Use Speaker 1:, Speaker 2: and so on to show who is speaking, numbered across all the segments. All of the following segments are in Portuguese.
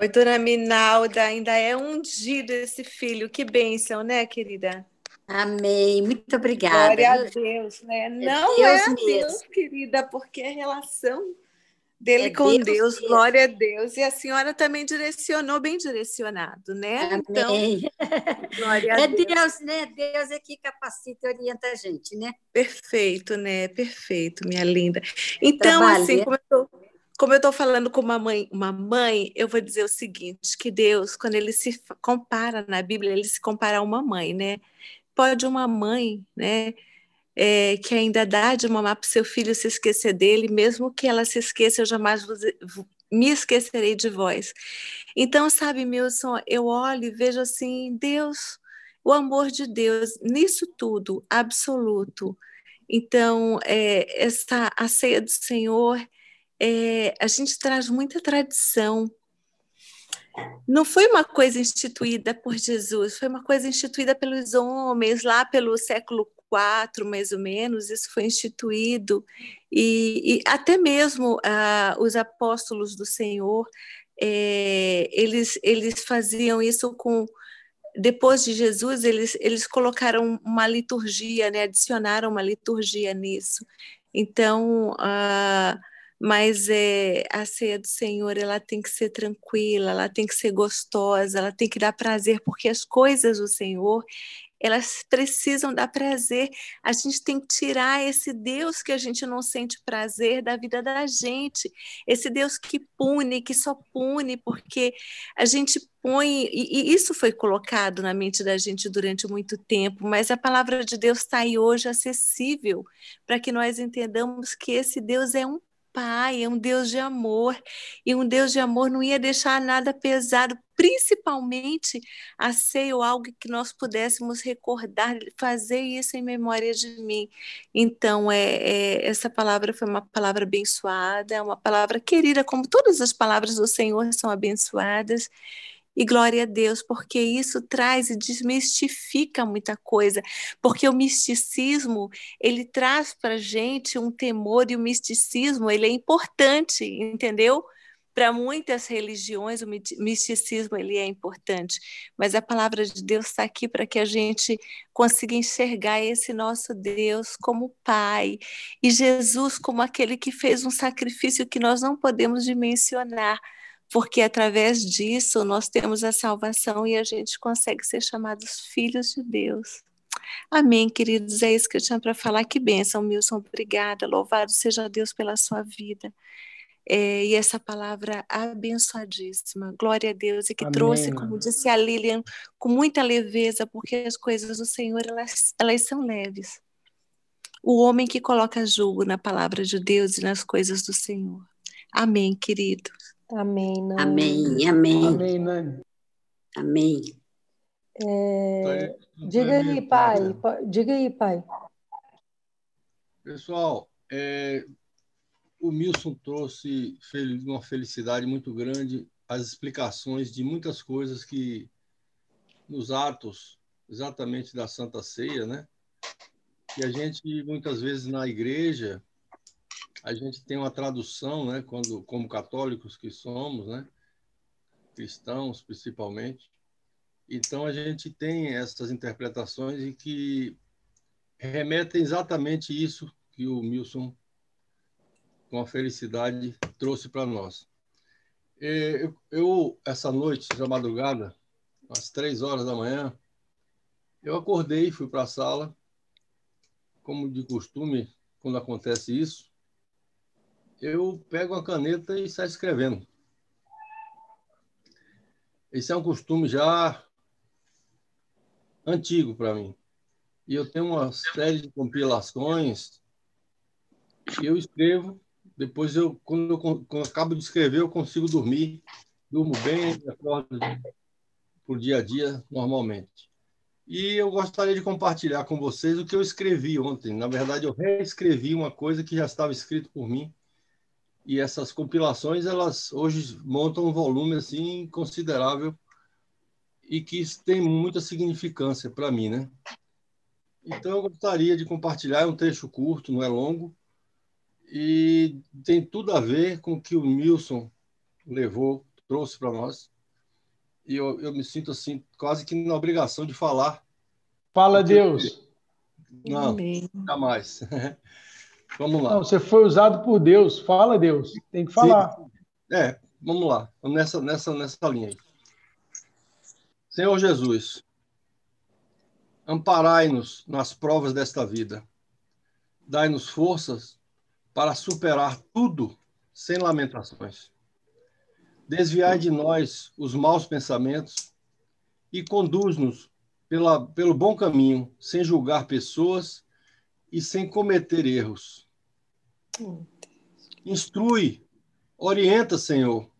Speaker 1: Oi, dona Minalda, ainda é ungido esse filho. Que bênção, né, querida?
Speaker 2: Amém. Muito obrigada.
Speaker 1: Glória a Deus, né? É Não Deus é a Deus, querida, porque a relação dele é com Deus, Deus glória a Deus. E a senhora também direcionou bem direcionado, né?
Speaker 2: Amém. Então, glória a é Deus. Deus, né? Deus é que capacita e orienta a gente, né?
Speaker 1: Perfeito, né? Perfeito, minha linda. Então, Trabalha. assim, como eu tô como eu estou falando com uma mãe, uma mãe, eu vou dizer o seguinte: que Deus, quando ele se compara na Bíblia, ele se compara a uma mãe, né? Pode uma mãe, né? É, que ainda dá de mamar para o seu filho se esquecer dele, mesmo que ela se esqueça, eu jamais me esquecerei de vós. Então, sabe, Milson, eu olho e vejo assim, Deus, o amor de Deus, nisso tudo, absoluto. Então, é, essa a ceia do Senhor é, a gente traz muita tradição. Não foi uma coisa instituída por Jesus, foi uma coisa instituída pelos homens lá pelo século IV, mais ou menos, isso foi instituído. E, e até mesmo ah, os apóstolos do Senhor, é, eles, eles faziam isso com depois de Jesus, eles, eles colocaram uma liturgia, né? adicionaram uma liturgia nisso. Então, uh, mas é, a ceia do Senhor ela tem que ser tranquila, ela tem que ser gostosa, ela tem que dar prazer, porque as coisas do Senhor elas precisam dar prazer. A gente tem que tirar esse Deus que a gente não sente prazer da vida da gente, esse Deus que pune, que só pune, porque a gente põe, e, isso foi colocado na mente da gente durante muito tempo, mas a palavra de Deus está aí hoje acessível para que nós entendamos que esse Deus é um Pai, é um Deus de amor, e um Deus de amor não ia deixar nada pesado, principalmente a ser algo que nós pudéssemos recordar, fazer isso em memória de mim. Então, é, é, essa palavra foi uma palavra abençoada, uma palavra querida, como todas as palavras do Senhor são abençoadas. E glória a Deus, porque isso traz e desmistifica muita coisa, porque o misticismo, ele traz para a gente um temor, e o misticismo, ele é importante, entendeu? Para muitas religiões, o misticismo ele é importante, mas a palavra de Deus está aqui para que a gente consiga enxergar esse nosso Deus como Pai e Jesus como aquele que fez um sacrifício que nós não podemos dimensionar, porque através disso nós temos a salvação e a gente consegue ser chamados filhos de Deus. Amém, queridos. É isso que eu tinha para falar. Que bênção, Milson. Obrigada. Louvado seja Deus pela sua vida. É, e essa palavra abençoadíssima. Glória a Deus. E que Amém, trouxe, como disse a Lilian, com muita leveza, porque as coisas do Senhor, elas, elas são leves. O homem que coloca julgo na palavra de Deus e nas coisas do Senhor. Amém, querido.
Speaker 3: Amém,
Speaker 2: Nani. Amém, amém.
Speaker 3: Amém, Nani.
Speaker 2: Amém.
Speaker 3: É, diga aí, pai. Diga aí, pai.
Speaker 4: Pessoal, é, o Milson trouxe uma felicidade muito grande as explicações de muitas coisas que nos atos exatamente da Santa Ceia, né? Que a gente muitas vezes na igreja a gente tem uma tradução, né, quando como católicos que somos, né, cristãos principalmente. Então a gente tem essas interpretações e que remetem exatamente isso que o Milson com a felicidade trouxe para nós. Eu, eu, essa noite, essa madrugada, às três horas da manhã, eu acordei, fui para a sala, como de costume, quando acontece isso, eu pego a caneta e saio escrevendo. Esse é um costume já antigo para mim. E eu tenho uma série de compilações que eu escrevo. Depois, eu, quando, eu, quando eu acabo de escrever, eu consigo dormir. Durmo bem, acordo por dia a dia normalmente. E eu gostaria de compartilhar com vocês o que eu escrevi ontem. Na verdade, eu reescrevi uma coisa que já estava escrito por mim e essas compilações elas hoje montam um volume assim considerável e que tem muita significância para mim, né? Então eu gostaria de compartilhar é um trecho curto, não é longo e tem tudo a ver com o que o Milson levou trouxe para nós. E eu, eu me sinto assim, quase que na obrigação de falar.
Speaker 5: Fala, Deus.
Speaker 4: Não, nunca mais. vamos lá.
Speaker 5: Não, você foi usado por Deus. Fala, Deus. Tem que falar. Sim.
Speaker 4: É, vamos lá. Nessa, nessa, nessa linha aí. Senhor Jesus, amparai-nos nas provas desta vida. Dai-nos forças para superar tudo sem lamentações. Desviai de nós os maus pensamentos e conduz-nos pelo bom caminho, sem julgar pessoas e sem cometer erros. Instrui, orienta, Senhor,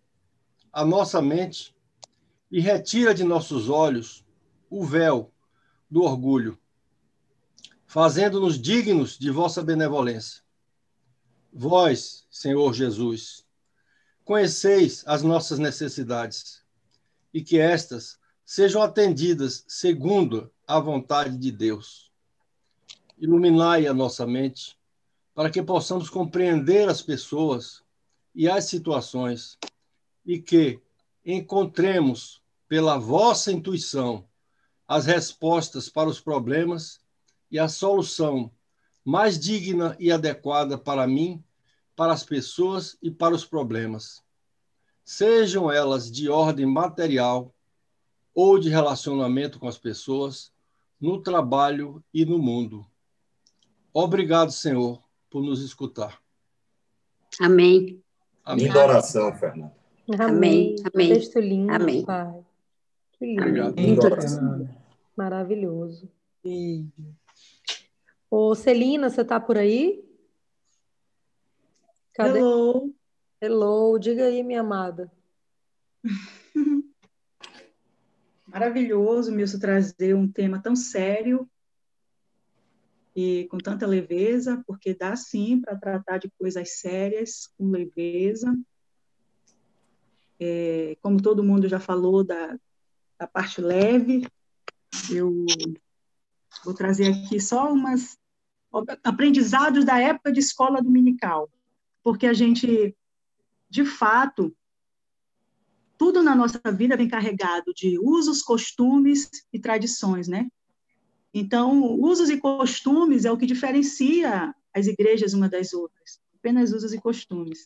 Speaker 4: a nossa mente e retira de nossos olhos o véu do orgulho, fazendo-nos dignos de vossa benevolência. Vós, Senhor Jesus, conheceis as nossas necessidades e que estas sejam atendidas segundo a vontade de Deus. Iluminai a nossa mente para que possamos compreender as pessoas e as situações e que encontremos pela vossa intuição as respostas para os problemas e a solução mais digna e adequada para mim para as pessoas e para os problemas, sejam elas de ordem material ou de relacionamento com as pessoas, no trabalho e no mundo. Obrigado, Senhor, por nos escutar.
Speaker 2: Amém.
Speaker 6: Amém. Linda oração, Fernanda.
Speaker 2: Amém. Amém.
Speaker 3: Texto lindo, Amém. Pai. Que lindo. Lindo. Maravilhoso. Ô, Celina, você está por aí?
Speaker 7: Cadê? Hello.
Speaker 3: Hello, diga aí, minha amada.
Speaker 7: Maravilhoso, Milson, trazer um tema tão sério e com tanta leveza, porque dá sim para tratar de coisas sérias com leveza. É, como todo mundo já falou da, da parte leve, eu vou trazer aqui só umas aprendizados da época de escola dominical porque a gente, de fato, tudo na nossa vida vem carregado de usos, costumes e tradições, né? Então, usos e costumes é o que diferencia as igrejas uma das outras, apenas usos e costumes.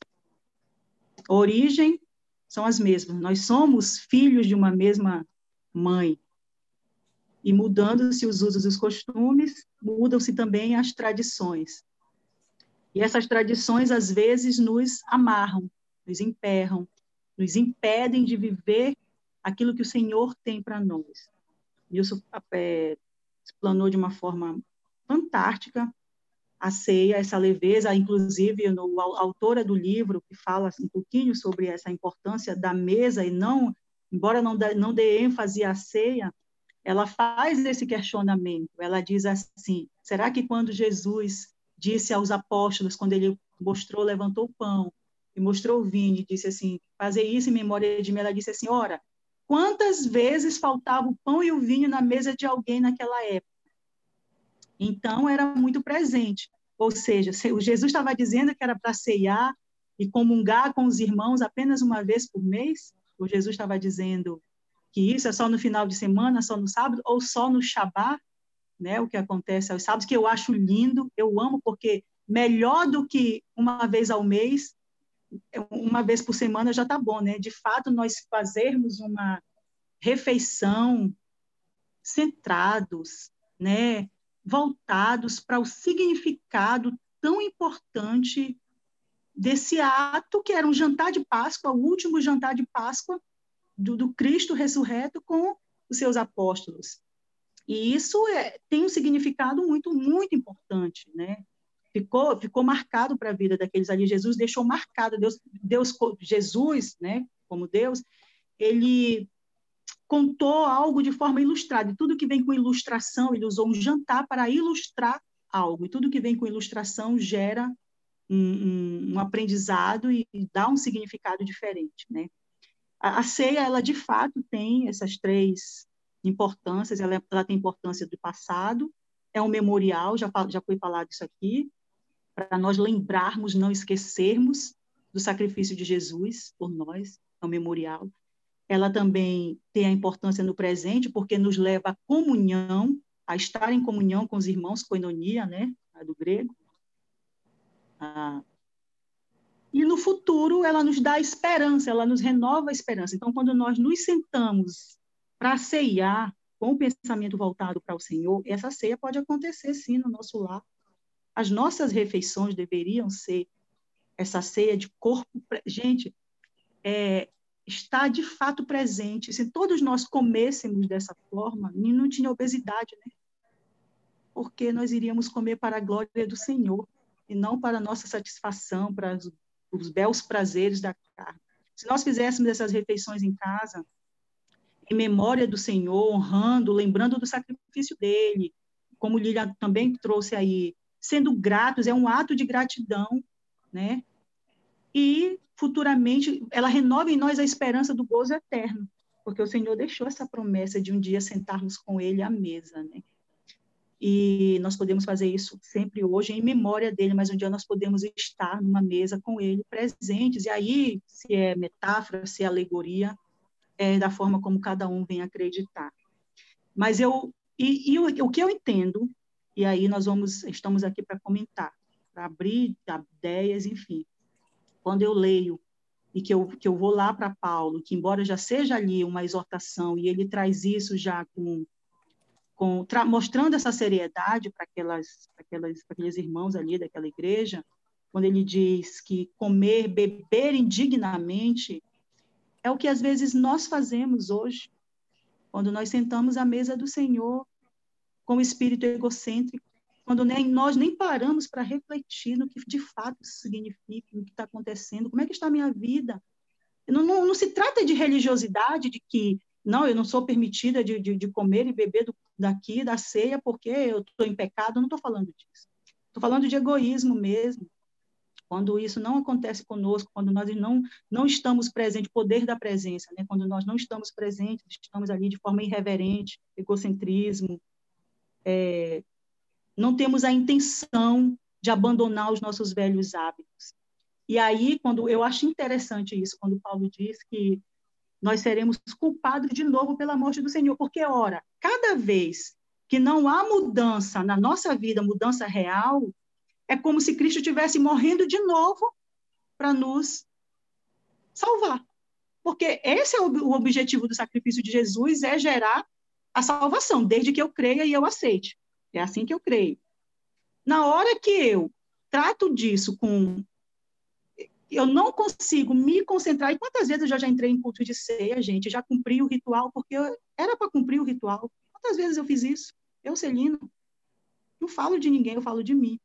Speaker 7: Origem são as mesmas, nós somos filhos de uma mesma mãe. E mudando-se os usos e os costumes, mudam-se também as tradições. E essas tradições, às vezes, nos amarram, nos emperram, nos impedem de viver aquilo que o Senhor tem para nós. Isso é, explanou de uma forma fantástica a ceia, essa leveza, inclusive no, a autora do livro que fala um pouquinho sobre essa importância da mesa e não, embora não, dê, não dê ênfase à ceia, ela faz esse questionamento. Ela diz assim: será que quando Jesus disse aos apóstolos, quando ele mostrou, levantou o pão e mostrou o vinho, e disse assim: Fazer isso em memória de mim. Ela disse assim: Ora, quantas vezes faltava o pão e o vinho na mesa de alguém naquela época? Então, era muito presente. Ou seja, o Jesus estava dizendo que era para ceiar e comungar com os irmãos apenas uma vez por mês? O Jesus estava dizendo que isso é só no final de semana, só no sábado, ou só no Shabat? né, o que acontece aos sábados, que eu acho lindo, eu amo, porque melhor do que uma vez ao mês, uma vez por semana já está bom, né? De fato, nós fazermos uma refeição centrados, né, voltados para o significado tão importante desse ato que era um jantar de Páscoa, o último jantar de Páscoa do, do Cristo ressurreto com os seus apóstolos. E isso é, tem um significado muito, muito importante, né? Ficou, ficou marcado para a vida daqueles ali. Jesus deixou marcado. Deus, Deus, Jesus, né? Como Deus, ele contou algo de forma ilustrada. E tudo que vem com ilustração, ele usou um jantar para ilustrar algo. E tudo que vem com ilustração gera um, um, um aprendizado e, e, dá um significado diferente, né? A, a ceia, ela de fato tem essas três importâncias, ela, é, ela tem importância do passado, é um memorial, já, já foi falado isso aqui, para nós lembrarmos, não esquecermos do sacrifício de Jesus por nós. é um memorial. Ela também tem a importância no presente, porque nos leva à comunhão, a estar em comunhão com os irmãos, koinonia, né, do grego. Ah, e no futuro ela nos dá esperança, ela nos renova a esperança. Então, quando nós nos sentamos para ceiar com o pensamento voltado para o Senhor, essa ceia pode acontecer sim no nosso lar. As nossas refeições deveriam ser essa ceia de corpo. Gente, é, está de fato presente. Se todos nós comêssemos dessa forma, não tinha obesidade, né? Porque nós iríamos comer para a glória do Senhor e não para a nossa satisfação, para os belos prazeres da carne. Se nós fizéssemos essas refeições em casa, em memória do Senhor, honrando, lembrando do sacrifício dele, como Lilian também trouxe aí, sendo gratos, é um ato de gratidão, né? E futuramente ela renova em nós a esperança do gozo eterno, porque o Senhor deixou essa promessa de um dia sentarmos com ele à mesa, né? e nós podemos fazer isso sempre hoje em memória dele, mas um dia nós podemos estar numa mesa com ele presentes, e aí, se é metáfora, se é alegoria, é da forma como cada um vem acreditar. Mas eu, e, e o, o que eu entendo, e aí nós vamos, estamos aqui para comentar, para abrir ideias, enfim. Quando eu leio e que eu, que eu vou lá para Paulo, que embora já seja ali uma exortação, e ele traz isso já com com, mostrando essa seriedade para aquelas, aquelas, aqueles irmãos ali daquela igreja, quando ele diz que comer, beber indignamente é o que às vezes nós fazemos hoje, quando nós sentamos à mesa do Senhor com o espírito egocêntrico, quando nem, nós nem paramos para refletir no que de fato significa, no que está acontecendo, como é que está a minha vida. Não, não, não se trata de religiosidade, de que não, eu não sou permitida de, de, de comer e beber do, daqui da ceia porque eu estou em pecado, não estou falando disso. Estou falando de egoísmo mesmo. Quando isso não acontece conosco, quando nós não, não estamos presentes, poder da presença, né? quando nós não estamos presentes, estamos ali de forma irreverente, egocentrismo, é, não temos a intenção de abandonar os nossos velhos hábitos. E aí, quando eu acho interessante isso, quando Paulo diz que nós seremos culpados de novo pela morte do Senhor. Porque, ora, cada vez que não há mudança na nossa vida, mudança real, é como se Cristo estivesse morrendo de novo para nos salvar. Porque esse é o objetivo do sacrifício de Jesus, é gerar a salvação, desde que eu creia e eu aceite. É assim que eu creio. Na hora que eu trato disso com eu não consigo me concentrar. E quantas vezes eu já, já entrei em culto de ceia, gente? Já cumpri o ritual, porque eu, era para cumprir o ritual. Quantas vezes eu fiz isso? Eu, Celina, não falo de ninguém, eu falo de mim.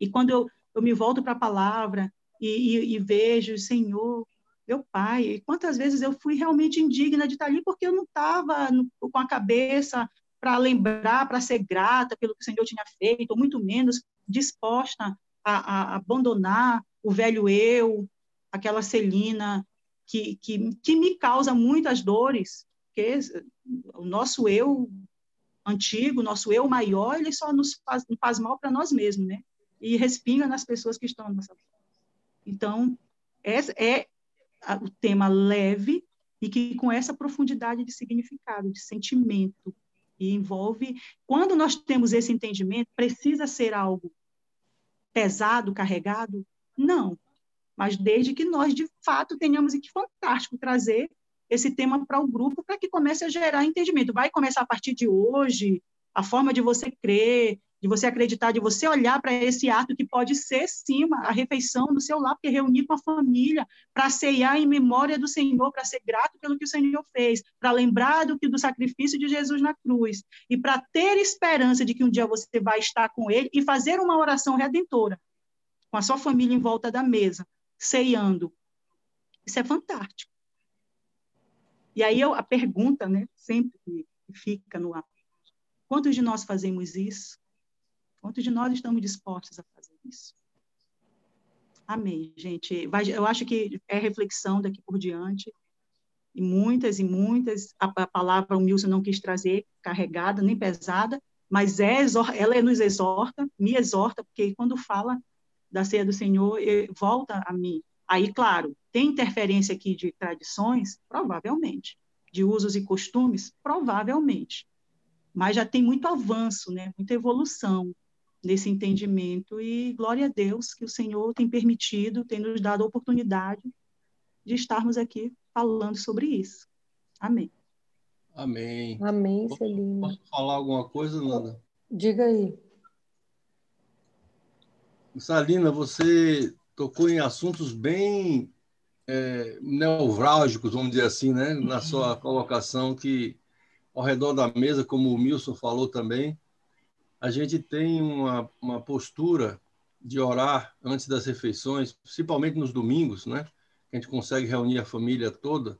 Speaker 7: E quando eu, eu me volto para a palavra e, e, e vejo, Senhor, meu pai, e quantas vezes eu fui realmente indigna de estar ali, porque eu não estava com a cabeça para lembrar, para ser grata pelo que o Senhor tinha feito, ou muito menos disposta a, a abandonar o velho eu, aquela Celina que, que, que me causa muitas dores, porque o nosso eu antigo, nosso eu maior, ele só nos faz, faz mal para nós mesmos, né? E respinga nas pessoas que estão à nossa Então, esse é o tema leve e que com essa profundidade de significado, de sentimento, e envolve, quando nós temos esse entendimento, precisa ser algo pesado, carregado? Não. Mas desde que nós, de fato, tenhamos, e que fantástico trazer esse tema para o grupo para que comece a gerar entendimento. Vai começar a partir de hoje, a forma de você crer, de você acreditar, de você olhar para esse ato que pode ser, sim, a refeição do seu lar, porque reunir com a família, para ceiar em memória do Senhor, para ser grato pelo que o Senhor fez, para lembrar do que do sacrifício de Jesus na cruz, e para ter esperança de que um dia você vai estar com Ele e fazer uma oração redentora, com a sua família em volta da mesa, ceiando. Isso é fantástico. E aí eu, a pergunta, né, sempre que fica no ar, quantos de nós fazemos isso? Quantos de nós estamos dispostos a fazer isso? Amém, gente. Eu acho que é reflexão daqui por diante. E muitas e muitas, a, palavra o Milson não quis trazer carregada, nem pesada, mas é, ela nos exorta, me exorta, porque quando fala da ceia do Senhor, volta a mim Aí, claro, tem interferência aqui de tradições? Provavelmente. De usos e costumes? Provavelmente. Mas já tem muito avanço, né? muita evolução nesse entendimento, e glória a Deus que o Senhor tem permitido, tem nos dado a oportunidade de estarmos aqui falando sobre isso. Amém.
Speaker 4: Amém.
Speaker 3: Amém, Celina.
Speaker 4: Posso falar alguma coisa, Nanda?
Speaker 3: Diga aí.
Speaker 4: Salina, você tocou em assuntos bem é, nevrálgicos, vamos dizer assim, né? na sua colocação, que ao redor da mesa, como o Milson falou também, a gente tem uma, uma postura de orar antes das refeições, principalmente nos domingos, né? A gente consegue reunir a família toda.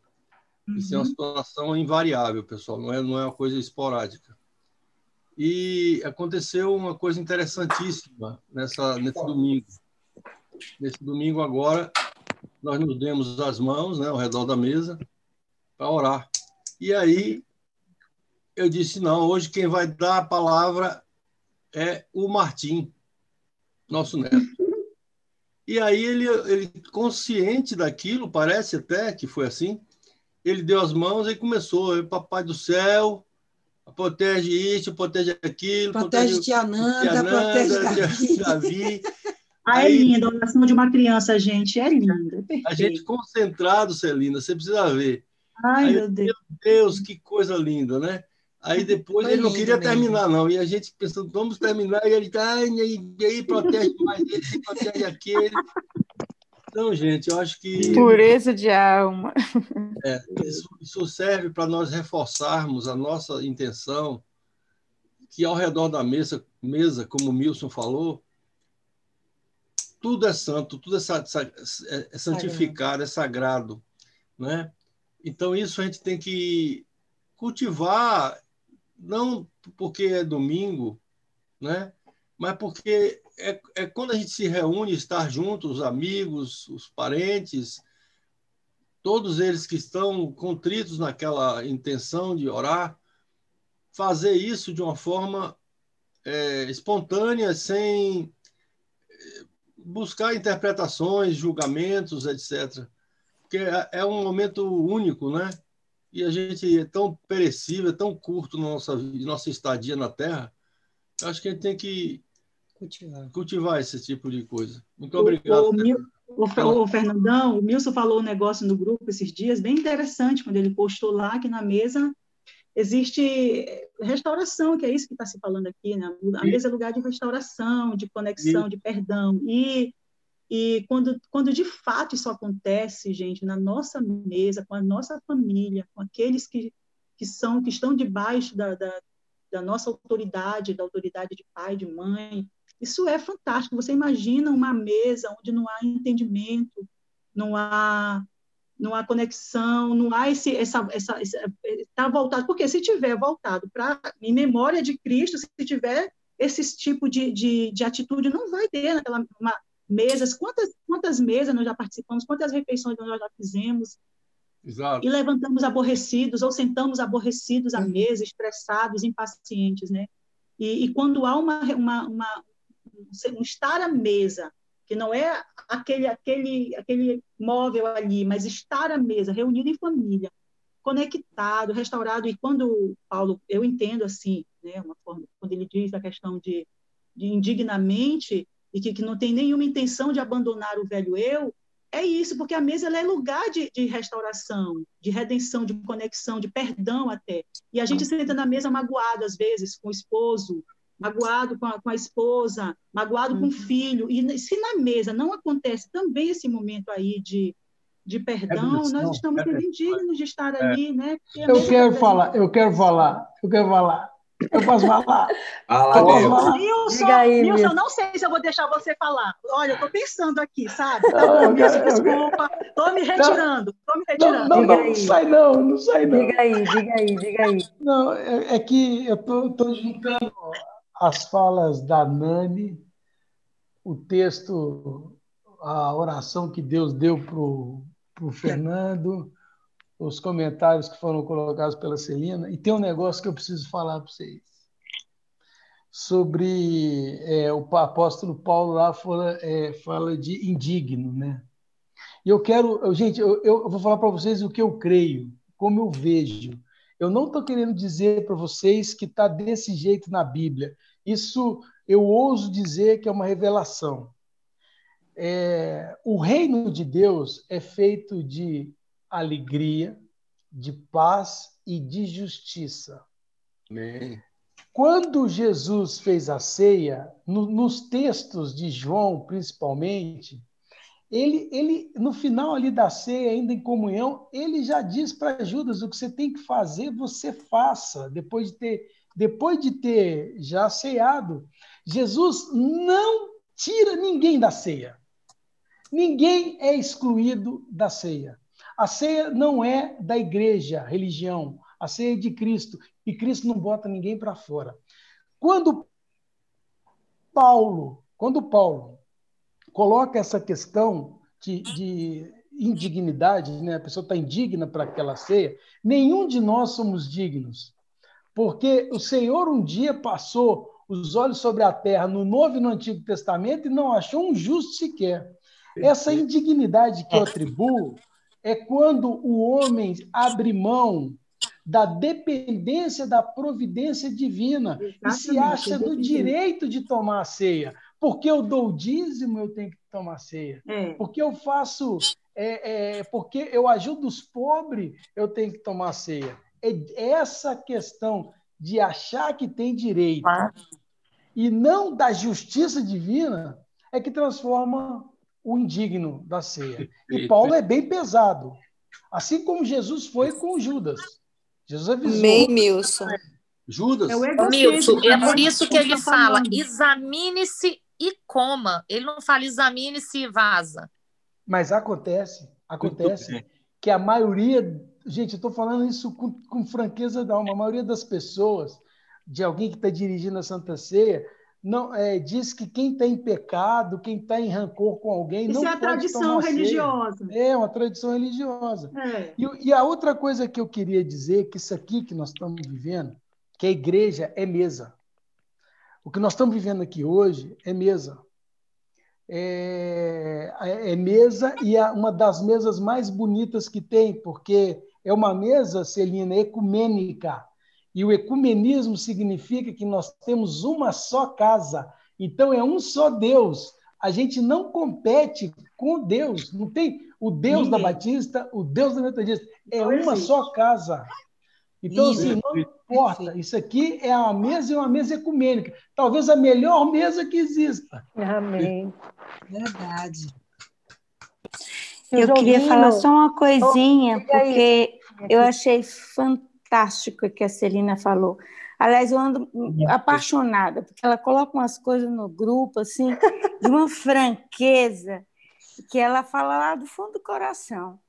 Speaker 4: Uhum. Isso é uma uhum. situação invariável, pessoal, não é, não é uma coisa esporádica. E aconteceu uma coisa interessantíssima nessa, nesse domingo. Nesse domingo agora, nós nos demos as mãos né, ao redor da mesa para orar. E aí eu disse, não, hoje quem vai dar a palavra é o Martim, nosso neto. E aí ele, ele consciente daquilo, parece até que foi assim, ele deu as mãos e começou, papai do céu, protege isso, protege aquilo,
Speaker 2: protege, protege tia Nanda, protege
Speaker 7: Davi. Ah, é linda a oração de uma criança, gente, é linda.
Speaker 4: É a gente concentrado, Celina, você precisa ver.
Speaker 7: Ai, Aí, meu Deus.
Speaker 4: Meu Deus, que coisa linda, né? Aí depois Foi ele não queria mesmo. terminar, não. E a gente pensando, vamos terminar, e ele tá, e aí protege mais esse, protege aquele. Então, gente, eu acho que.
Speaker 1: Pureza de alma.
Speaker 4: É, isso, isso serve para nós reforçarmos a nossa intenção que ao redor da mesa, mesa como o Milson falou, tudo é santo, tudo é, é, é santificado, é sagrado. Né? Então, isso a gente tem que cultivar não porque é domingo, né? mas porque é, é quando a gente se reúne, estar juntos, os amigos, os parentes, todos eles que estão contritos naquela intenção de orar, fazer isso de uma forma é, espontânea, sem é, buscar interpretações, julgamentos, etc. Porque é, é um momento único, né? E a gente é tão perecível, é tão curto na nossa, nossa estadia na Terra, eu acho que a gente tem que cultivar, cultivar esse tipo de coisa. Muito obrigado.
Speaker 7: O, o, o, o, Fernandão, o Milson falou um negócio no grupo esses dias, bem interessante, quando ele postou lá que na mesa existe restauração, que é isso que está se falando aqui, né? A mesa é lugar de restauração, de conexão, de perdão. E e quando, quando de fato isso acontece, gente, na nossa mesa, com a nossa família, com aqueles que, que são que estão debaixo da, da, da nossa autoridade, da autoridade de pai, de mãe, isso é fantástico. Você imagina uma mesa onde não há entendimento, não há não há conexão, não há esse essa essa está voltado porque se tiver voltado para em memória de Cristo, se tiver esse tipo de, de, de atitude, não vai ter naquela uma, mesas, quantas, quantas mesas nós já participamos, quantas refeições nós já fizemos,
Speaker 4: Exato.
Speaker 7: e levantamos aborrecidos ou sentamos aborrecidos à mesa, estressados, impacientes, né? E, e quando há uma, uma, uma, um estar à mesa, que não é aquele, aquele, aquele móvel ali, mas estar à mesa, reunido em família, conectado, restaurado, e quando Paulo, eu entendo assim, né, uma forma, quando ele diz a questão de, de indignamente, e que, que não tem nenhuma intenção de abandonar o velho eu, é isso, porque a mesa é lugar de, de, restauração, de redenção, de conexão, de perdão até. E a gente senta na mesa magoado, às vezes, com o esposo, magoado com a, com a esposa, magoado uhum. com o uhum. filho. E se na mesa não acontece também esse momento aí de, de perdão, é nós estamos é indignos de estar é. ali, né?
Speaker 5: Eu quero falar, eu quero falar, eu quero falar. Eu posso falar?
Speaker 7: Fala, eu posso falar? Nilson, aí, Nilson, não sei se eu vou deixar você falar. Olha, eu estou pensando aqui, sabe? Tá bom, Nilson, desculpa. Estou me retirando. Estou me retirando.
Speaker 5: Não, não, não, sai não, não sai não.
Speaker 3: Diga aí, diga aí, diga aí.
Speaker 5: Não, é, é que eu estou juntando as falas da Nani, o texto, a oração que Deus deu para o Fernando, os comentários que foram colocados pela Celina, e tem um negócio que eu preciso falar para vocês. Sobre é, o apóstolo Paulo lá fala, é, fala de indigno, né? E eu quero, gente, eu, eu vou falar para vocês o que eu creio, como eu vejo. Eu não estou querendo dizer para vocês que está desse jeito na Bíblia. Isso eu ouso dizer que é uma revelação. É, o reino de Deus é feito de alegria, de paz e de justiça.
Speaker 4: Amém.
Speaker 5: Quando Jesus fez a ceia, no, nos textos de João, principalmente, ele, ele, no final ali da ceia, ainda em comunhão, ele já diz para Judas o que você tem que fazer, você faça, depois de ter, depois de ter já ceado. Jesus não tira ninguém da ceia. Ninguém é excluído da ceia. A ceia não é da igreja, religião. A ceia é de Cristo. E Cristo não bota ninguém para fora. Quando Paulo, quando Paulo coloca essa questão de, de indignidade, né? a pessoa está indigna para aquela ceia, nenhum de nós somos dignos. Porque o Senhor um dia passou os olhos sobre a terra no Novo e no Antigo Testamento e não achou um justo sequer. Essa indignidade que eu atribuo é quando o homem abre mão da dependência da providência divina Exatamente, e se acha do direito de tomar a ceia. Porque eu dou o dízimo, eu tenho que tomar ceia. É. Porque eu faço, é, é, porque eu ajudo os pobres, eu tenho que tomar ceia. É essa questão de achar que tem direito ah. e não da justiça divina é que transforma o indigno da ceia. E Paulo é bem pesado. Assim como Jesus foi com Judas. Jesus avisou.
Speaker 1: Amém, Milson.
Speaker 4: Judas.
Speaker 8: É Milson, é por isso que ele fala: examine-se e coma. Ele não fala examine-se e vaza.
Speaker 5: Mas acontece, acontece que a maioria, gente, eu estou falando isso com, com franqueza da alma, a maioria das pessoas, de alguém que está dirigindo a Santa Ceia, não é, diz que quem está em pecado, quem está em rancor com alguém,
Speaker 7: Isso
Speaker 5: não
Speaker 7: é a tradição religiosa.
Speaker 5: Ceia. É uma tradição religiosa. É. E, e, a outra coisa que eu queria dizer, que isso aqui que nós estamos vivendo, que a igreja é mesa. O que nós estamos vivendo aqui hoje é mesa. É, é mesa e é uma das mesas mais bonitas que tem, porque é uma mesa, Celina, ecumênica. E o ecumenismo significa que nós temos uma só casa. Então é um só Deus. A gente não compete com Deus. Não tem o Deus Ninguém. da Batista, o Deus da Metodista. É uma só casa. Então, assim, não importa. Isso aqui é uma mesa e uma mesa ecumênica. Talvez a melhor mesa que exista.
Speaker 3: Amém.
Speaker 2: Verdade.
Speaker 9: Eu queria falar só uma coisinha, porque eu achei fantástico o que a Celina falou. Aliás, eu ando apaixonada, porque ela coloca umas coisas no grupo, assim, de uma franqueza, que ela fala lá do fundo do coração.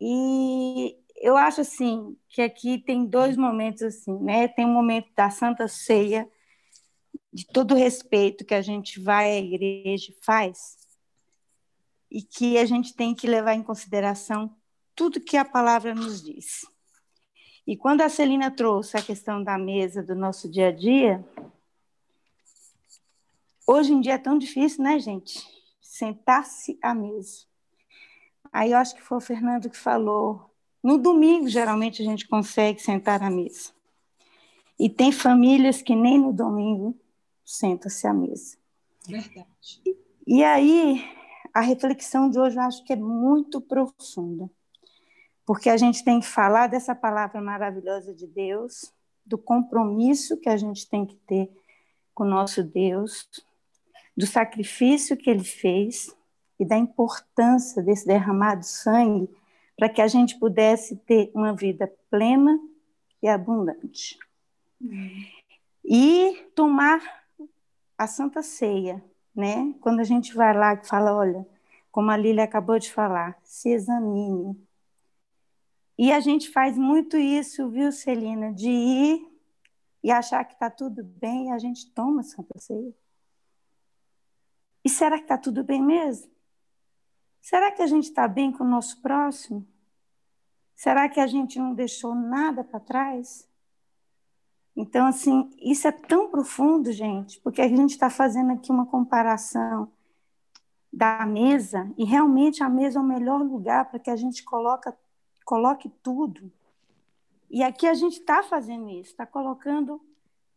Speaker 9: E eu acho assim que aqui tem dois momentos assim, né? Tem um momento da Santa Ceia, de todo o respeito que a gente vai à igreja e faz, e que a gente tem que levar em consideração tudo que a palavra nos diz. E quando a Celina trouxe a questão da mesa do nosso dia a dia, hoje em dia é tão difícil, né, gente? Sentar-se à mesa. Aí eu acho que foi o Fernando que falou no domingo, geralmente, a gente consegue sentar à mesa. E tem famílias que nem no domingo sentam-se à mesa.
Speaker 2: Verdade.
Speaker 9: E, e aí, a reflexão de hoje eu acho que é muito profunda, porque a gente tem que falar dessa palavra maravilhosa de Deus, do compromisso que a gente tem que ter com o nosso Deus, do sacrifício que ele fez e da importância desse derramado sangue para que a gente pudesse ter uma vida plena e abundante. E tomar a Santa Ceia, né? Quando a gente vai lá e fala, olha, como a Lília acabou de falar, se examine. E a gente faz muito isso, viu, Celina, de ir e achar que está tudo bem e a gente toma Santa Ceia. E será que está tudo bem mesmo? Será que a gente está bem com o nosso próximo? Será que a gente não deixou nada para trás? Então, assim, isso é tão profundo, gente, porque a gente está fazendo aqui uma comparação da mesa, e realmente a mesa é o melhor lugar para que a gente coloca, coloque tudo. E aqui a gente está fazendo isso, está colocando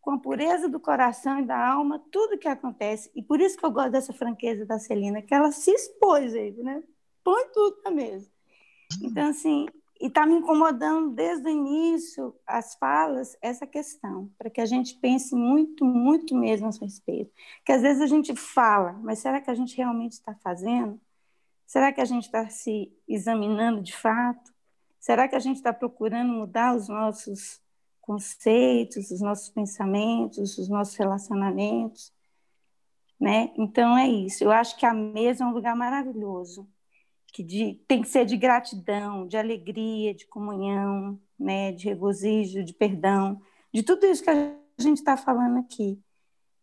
Speaker 9: com a pureza do coração e da alma tudo que acontece. E por isso que eu gosto dessa franqueza da Celina, que ela se expôs aí, né? Põe tudo na mesa. Então, assim, e está me incomodando desde o início, as falas, essa questão, para que a gente pense muito, muito mesmo a seu respeito. Que às vezes a gente fala, mas será que a gente realmente está fazendo? Será que a gente está se examinando de fato? Será que a gente está procurando mudar os nossos conceitos, os nossos pensamentos, os nossos relacionamentos? Né? Então é isso. Eu acho que a mesa é um lugar maravilhoso que de, tem que ser de gratidão, de alegria, de comunhão, né, de regozijo, de perdão, de tudo isso que a gente está falando aqui.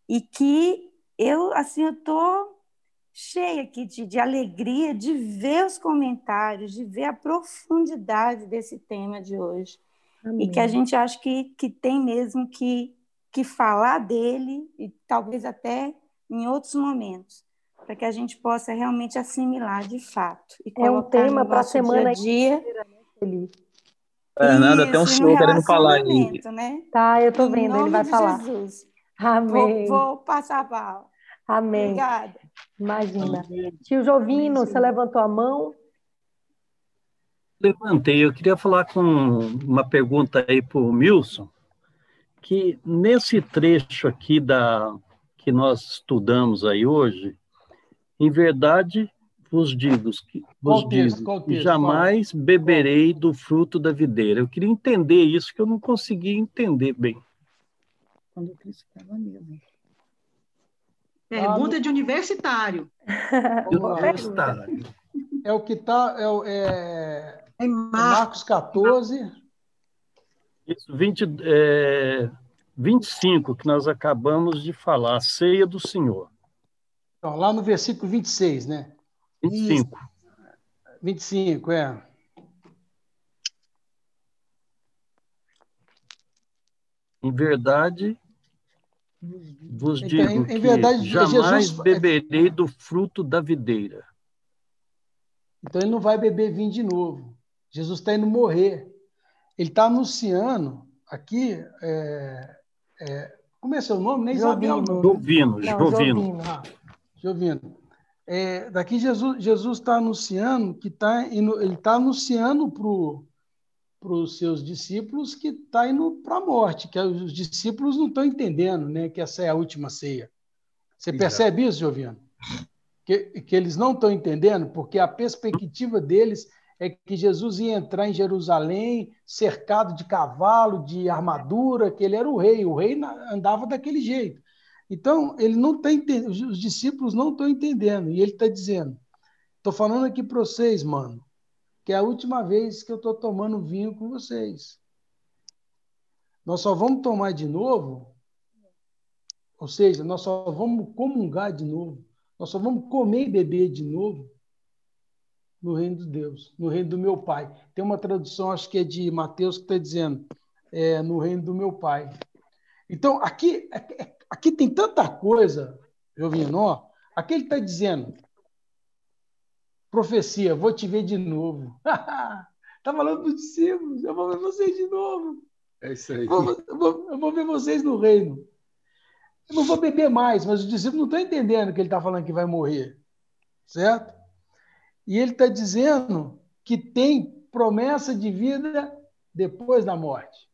Speaker 9: E que eu, assim, eu estou cheia aqui de, de alegria de ver os comentários, de ver a profundidade desse tema de hoje. Amém. E que a gente acha que, que tem mesmo que, que falar dele, e talvez até em outros momentos para que a gente possa realmente assimilar de fato.
Speaker 3: E é um tema para a semana
Speaker 9: dia.
Speaker 10: dia. Fernanda, tem um senhor querendo falar aí.
Speaker 3: Né? Tá, eu estou vendo, ele vai falar.
Speaker 9: Jesus.
Speaker 3: Amém.
Speaker 9: Vou, vou passar a palavra.
Speaker 3: Amém.
Speaker 9: Obrigada.
Speaker 3: Imagina. Tio Jovino, você levantou a mão?
Speaker 10: Levantei. Eu queria falar com uma pergunta aí para o Milson, que nesse trecho aqui da que nós estudamos aí hoje, em verdade vos digo que vos qual digo, texto, jamais qual? beberei do fruto da videira. Eu queria entender isso que eu não consegui entender bem.
Speaker 7: Quando eu estava mesmo. Pergunta de universitário.
Speaker 10: Universitário.
Speaker 5: É o que está. É, é, é Marcos 14.
Speaker 10: Isso, 20, é, 25, que nós acabamos de falar, a ceia do Senhor.
Speaker 5: Então, lá no versículo 26, né?
Speaker 10: 25.
Speaker 5: 25, é.
Speaker 10: Em verdade, vos então, digo então, em, em verdade, que jamais Jesus... beberei do fruto da videira.
Speaker 5: Então ele não vai beber vinho de novo. Jesus está indo morrer. Ele está anunciando aqui. É, é, como é seu nome? Nem
Speaker 10: Isabel. Jovino. Jovino. Jovino.
Speaker 5: Ah, Jovino, é, daqui Jesus Jesus está anunciando que tá indo, ele está anunciando para os seus discípulos que está indo para a morte, que os discípulos não estão entendendo, né, que essa é a última ceia. Você percebe isso, Jovino? Que, que eles não estão entendendo, porque a perspectiva deles é que Jesus ia entrar em Jerusalém cercado de cavalo, de armadura, que ele era o rei. O rei andava daquele jeito. Então, ele não entendendo, os discípulos não estão entendendo, e ele está dizendo: estou falando aqui para vocês, mano, que é a última vez que eu estou tomando vinho com vocês. Nós só vamos tomar de novo, ou seja, nós só vamos comungar de novo, nós só vamos comer e beber de novo no reino de Deus, no reino do meu Pai. Tem uma tradução, acho que é de Mateus, que está dizendo, é, no reino do meu Pai. Então, aqui Aqui tem tanta coisa, Jovino, aqui ele está dizendo, profecia, vou te ver de novo. Está falando para os discípulos, eu vou ver vocês de novo.
Speaker 4: É isso aí.
Speaker 5: Eu vou, vou, eu vou ver vocês no reino. Eu não vou beber mais, mas os discípulos não estão entendendo que ele está falando que vai morrer. Certo? E ele está dizendo que tem promessa de vida depois da morte.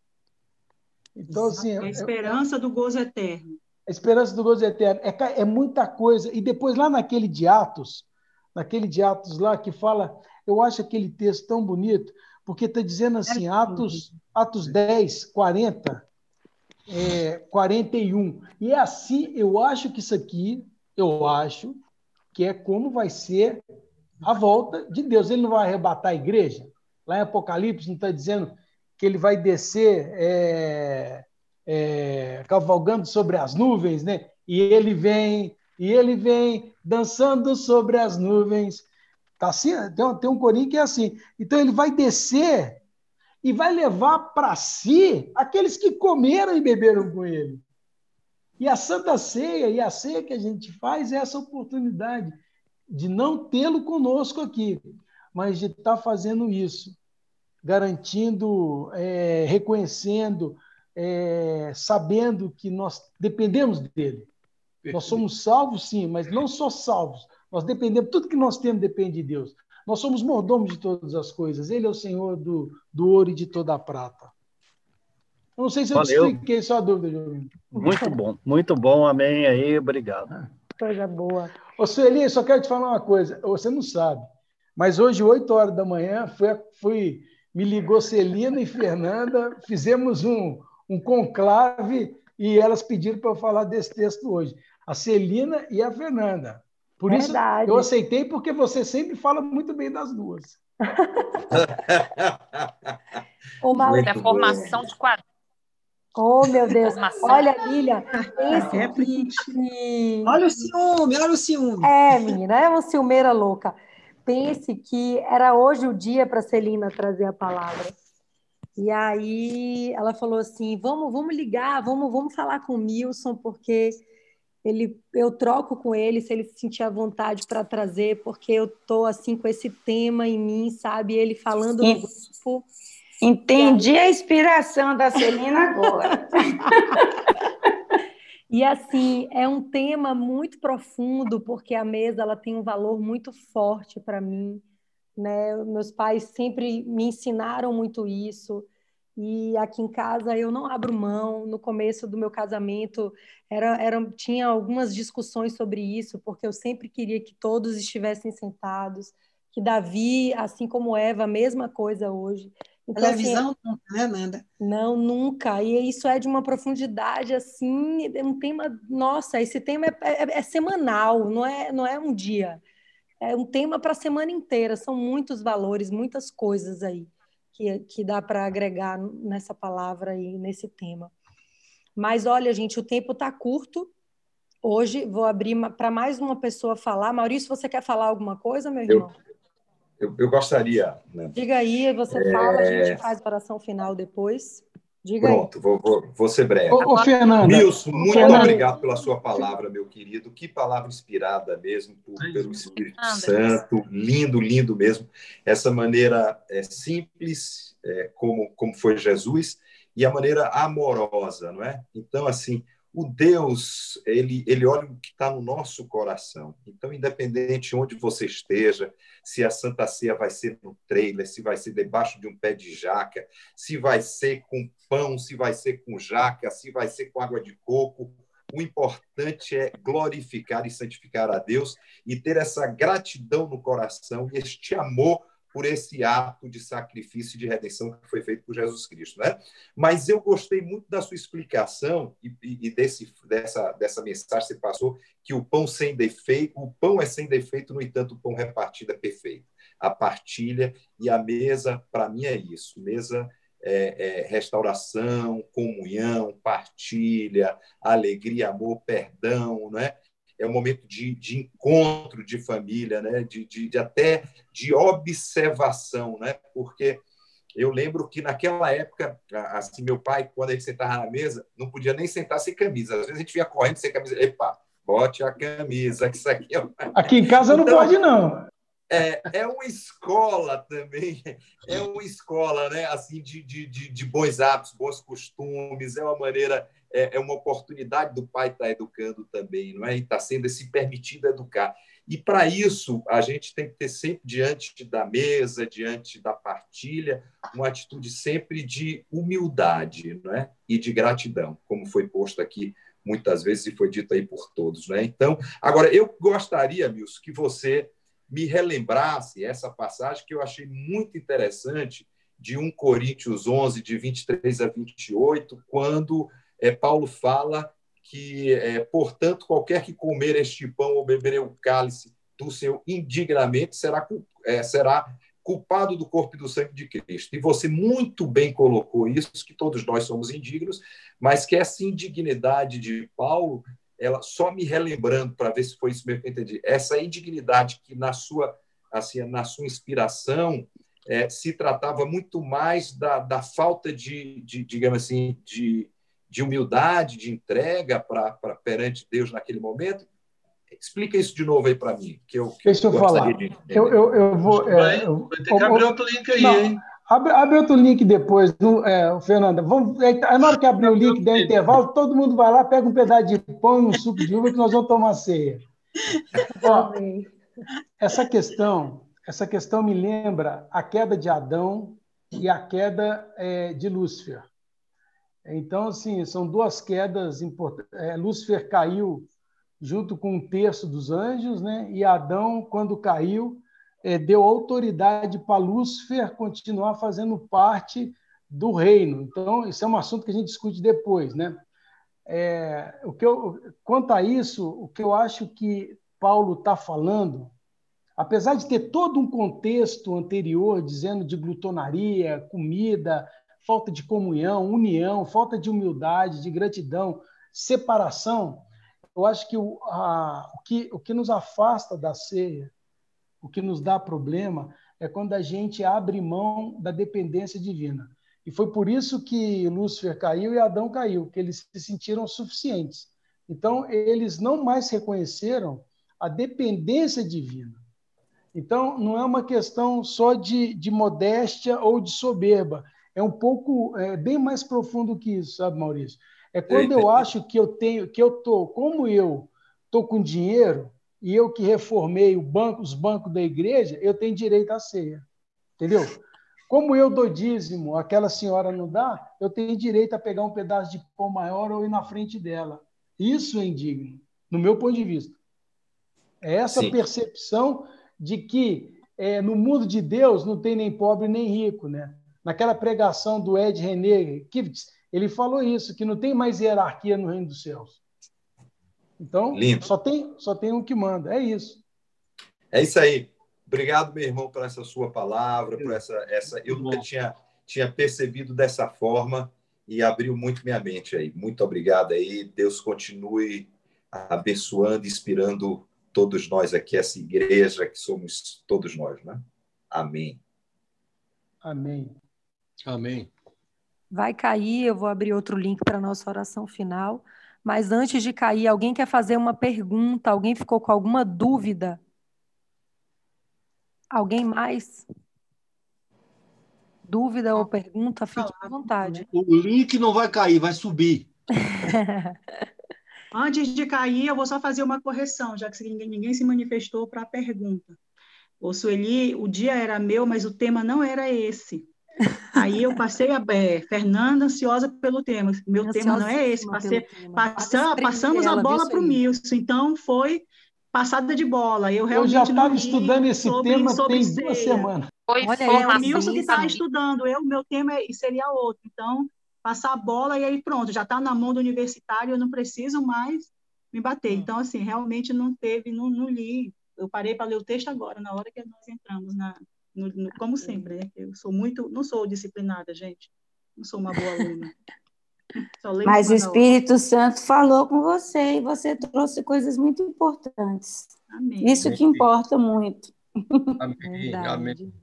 Speaker 7: Então, assim, a esperança do gozo eterno.
Speaker 5: A esperança do gozo eterno. É, é muita coisa. E depois, lá naquele de Atos, naquele de Atos lá, que fala, eu acho aquele texto tão bonito, porque está dizendo assim, Atos, Atos 10, 40, é, 41. E é assim, eu acho que isso aqui, eu acho que é como vai ser a volta de Deus. Ele não vai arrebatar a igreja? Lá em Apocalipse não está dizendo que ele vai descer é, é, cavalgando sobre as nuvens, né? E ele vem, e ele vem dançando sobre as nuvens. Tá assim, tem, tem um corinho que é assim. Então ele vai descer e vai levar para si aqueles que comeram e beberam com ele. E a Santa Ceia e a ceia que a gente faz é essa oportunidade de não tê-lo conosco aqui, mas de estar tá fazendo isso, garantindo, é, reconhecendo, é, sabendo que nós dependemos dele. Perfeito. Nós somos salvos, sim, mas não só salvos. Nós dependemos, tudo que nós temos depende de Deus. Nós somos mordomos de todas as coisas. Ele é o Senhor do, do ouro e de toda a prata. Eu não sei se eu Valeu. expliquei sua dúvida, Jovem.
Speaker 10: Muito bom, muito bom. Amém aí, obrigado.
Speaker 3: Coisa boa.
Speaker 5: Ô, Sueli, só quero te falar uma coisa. Você não sabe, mas hoje, 8 horas da manhã, fui, fui me ligou Celina e Fernanda, fizemos um, um conclave e elas pediram para eu falar desse texto hoje. A Celina e a Fernanda. Por Verdade. isso eu aceitei, porque você sempre fala muito bem das duas.
Speaker 8: Uma é a formação de quadros.
Speaker 3: Oh, meu Deus. Olha, Lilian, esse
Speaker 7: é que... Olha o ciúme, olha o ciúme.
Speaker 3: É, menina, é uma ciumeira louca. Pense que era hoje o dia para Celina trazer a palavra. E aí ela falou assim: vamos, vamos ligar, vamos, vamos falar com o Milson, porque ele, eu troco com ele se ele sentir a vontade para trazer, porque eu tô assim com esse tema em mim, sabe? Ele falando no grupo.
Speaker 9: Entendi a inspiração da Celina agora.
Speaker 3: e assim, é um tema muito profundo, porque a mesa ela tem um valor muito forte para mim. Né? Meus pais sempre me ensinaram muito isso. E aqui em casa eu não abro mão. No começo do meu casamento era, era, tinha algumas discussões sobre isso, porque eu sempre queria que todos estivessem sentados, que Davi, assim como Eva, a mesma coisa hoje.
Speaker 7: Então, Televisão assim, nunca, né, Nanda?
Speaker 3: Não, nunca. E isso é de uma profundidade assim, é um tema. Nossa, esse tema é, é, é semanal, não é, não é um dia. É um tema para a semana inteira. São muitos valores, muitas coisas aí que, que dá para agregar nessa palavra e nesse tema. Mas olha, gente, o tempo está curto. Hoje vou abrir para mais uma pessoa falar. Maurício, você quer falar alguma coisa, meu irmão?
Speaker 6: Eu, eu, eu gostaria. Né?
Speaker 3: Diga aí, você é... fala, a gente faz a oração final depois. Diga
Speaker 6: Pronto,
Speaker 3: aí.
Speaker 6: Vou, vou, vou ser breve.
Speaker 5: Ô, ô Fernanda.
Speaker 6: Nilson, muito Fernanda. obrigado pela sua palavra, meu querido. Que palavra inspirada mesmo por, pelo Espírito Santo. Lindo, lindo mesmo. Essa maneira é, simples, é, como, como foi Jesus, e a maneira amorosa, não é? Então, assim, o Deus, ele, ele olha o que está no nosso coração. Então, independente de onde você esteja, se a Santa Ceia vai ser no trailer, se vai ser debaixo de um pé de jaca, se vai ser com pão, se vai ser com jaca, se vai ser com água de coco, o importante é glorificar e santificar a Deus e ter essa gratidão no coração e este amor por esse ato de sacrifício e de redenção que foi feito por Jesus Cristo, né? Mas eu gostei muito da sua explicação e, e desse dessa dessa mensagem que você passou que o pão sem defeito, o pão é sem defeito, no entanto, o pão repartido é perfeito. A partilha e a mesa, para mim é isso. Mesa é, é, restauração, comunhão, partilha, alegria, amor, perdão, né? É um momento de, de encontro de família, né? de, de, de, até de observação, né? porque eu lembro que naquela época, assim, meu pai, quando a gente sentava na mesa, não podia nem sentar sem camisa. Às vezes a gente vinha correndo sem camisa. Epa, bote a camisa, que isso aqui é...
Speaker 5: Aqui em casa então, não pode, não.
Speaker 6: É, é uma escola também, é uma escola né? assim, de, de, de bons hábitos, bons costumes, é uma maneira é, é uma oportunidade do pai estar educando também, não é? E está sendo se permitido educar. E para isso, a gente tem que ter sempre diante da mesa, diante da partilha, uma atitude sempre de humildade não é? e de gratidão, como foi posto aqui muitas vezes e foi dito aí por todos. Não é? Então, agora, eu gostaria, Milson, que você me relembrasse essa passagem que eu achei muito interessante de 1 Coríntios 11, de 23 a 28, quando é, Paulo fala que, é, portanto, qualquer que comer este pão ou beber o cálice do Senhor indignamente será, é, será culpado do corpo e do sangue de Cristo. E você muito bem colocou isso, que todos nós somos indignos, mas que essa indignidade de Paulo, ela só me relembrando para ver se foi isso mesmo que eu entendi, essa indignidade que na sua assim na sua inspiração é, se tratava muito mais da, da falta de, de digamos assim de de humildade, de entrega para perante Deus naquele momento, Explica isso de novo aí para mim, que eu que
Speaker 5: Deixa eu falar. De eu, eu, eu vou.
Speaker 4: Vai, é, vai ter que abrir outro link aí, não, hein?
Speaker 5: Abre, abre, outro link depois, no, é, Fernanda. Vamos, é, na hora que abrir o link, der intervalo, todo mundo vai lá, pega um pedaço de pão e um suco de uva que nós vamos tomar ceia. Ó, essa questão, essa questão me lembra a queda de Adão e a queda é, de Lúcifer. Então, assim, são duas quedas importantes. É, Lúcifer caiu junto com um terço dos anjos, né? E Adão, quando caiu, é, deu autoridade para Lúcifer continuar fazendo parte do reino. Então, isso é um assunto que a gente discute depois, né? É, o que eu, quanto a isso, o que eu acho que Paulo está falando, apesar de ter todo um contexto anterior dizendo de glutonaria, comida, falta de comunhão, união, falta de humildade, de gratidão, separação, eu acho que o, a, o, que, o que nos afasta da ceia, o que nos dá problema, é quando a gente abre mão da dependência divina. E foi por isso que Lúcifer caiu e Adão caiu, que eles se sentiram suficientes. Então, eles não mais reconheceram a dependência divina. Então, não é uma questão só de, de modéstia ou de soberba. É um pouco, é bem mais profundo que isso, sabe, Maurício? É quando eu acho que eu tenho, que eu tô, como eu tô com dinheiro e eu que reformei banco, os bancos da igreja, eu tenho direito à ceia, entendeu? Como eu dou dízimo, aquela senhora não dá, eu tenho direito a pegar um pedaço de pão maior ou ir na frente dela. Isso é indigno, no meu ponto de vista. É essa Sim. percepção de que é, no mundo de Deus não tem nem pobre nem rico, né? Naquela pregação do Ed René Kivitz, ele falou isso, que não tem mais hierarquia no reino dos céus. Então, Lindo. só tem, só tem um que manda. É isso.
Speaker 6: É isso aí. Obrigado, meu irmão, por essa sua palavra, por essa. essa... Eu nunca tinha, tinha percebido dessa forma e abriu muito minha mente aí. Muito obrigado aí. Deus continue abençoando, inspirando todos nós aqui, essa igreja que somos todos nós, né? Amém.
Speaker 5: Amém.
Speaker 4: Amém.
Speaker 3: Vai cair, eu vou abrir outro link para a nossa oração final. Mas antes de cair, alguém quer fazer uma pergunta? Alguém ficou com alguma dúvida? Alguém mais? Dúvida ou pergunta? Fique à vontade.
Speaker 4: O link não vai cair, vai subir.
Speaker 7: Antes de cair, eu vou só fazer uma correção, já que ninguém, ninguém se manifestou para a pergunta. Ô, Sueli, o dia era meu, mas o tema não era esse. Aí eu passei a é, Fernanda ansiosa pelo tema. Meu tema não é esse. Passei, passa, passamos a bola para o Milson. Então foi passada de bola. Eu,
Speaker 5: eu já estava estudando esse sobre, tema sobre tem ceia. duas semanas.
Speaker 7: Foi Olha, é o Milson que está estudando. Eu, meu tema é, seria outro. Então passar a bola e aí pronto, já está na mão do universitário. Eu não preciso mais me bater. Hum. Então assim, realmente não teve, não, não li. Eu parei para ler o texto agora, na hora que nós entramos na, no, no, como sempre, né? Eu sou muito, não sou disciplinada, gente. Não sou uma boa aluna.
Speaker 9: Mas o Espírito Santo falou com você e você trouxe coisas muito importantes. Amém. Isso que importa muito.
Speaker 4: Amém. Verdade, Amém.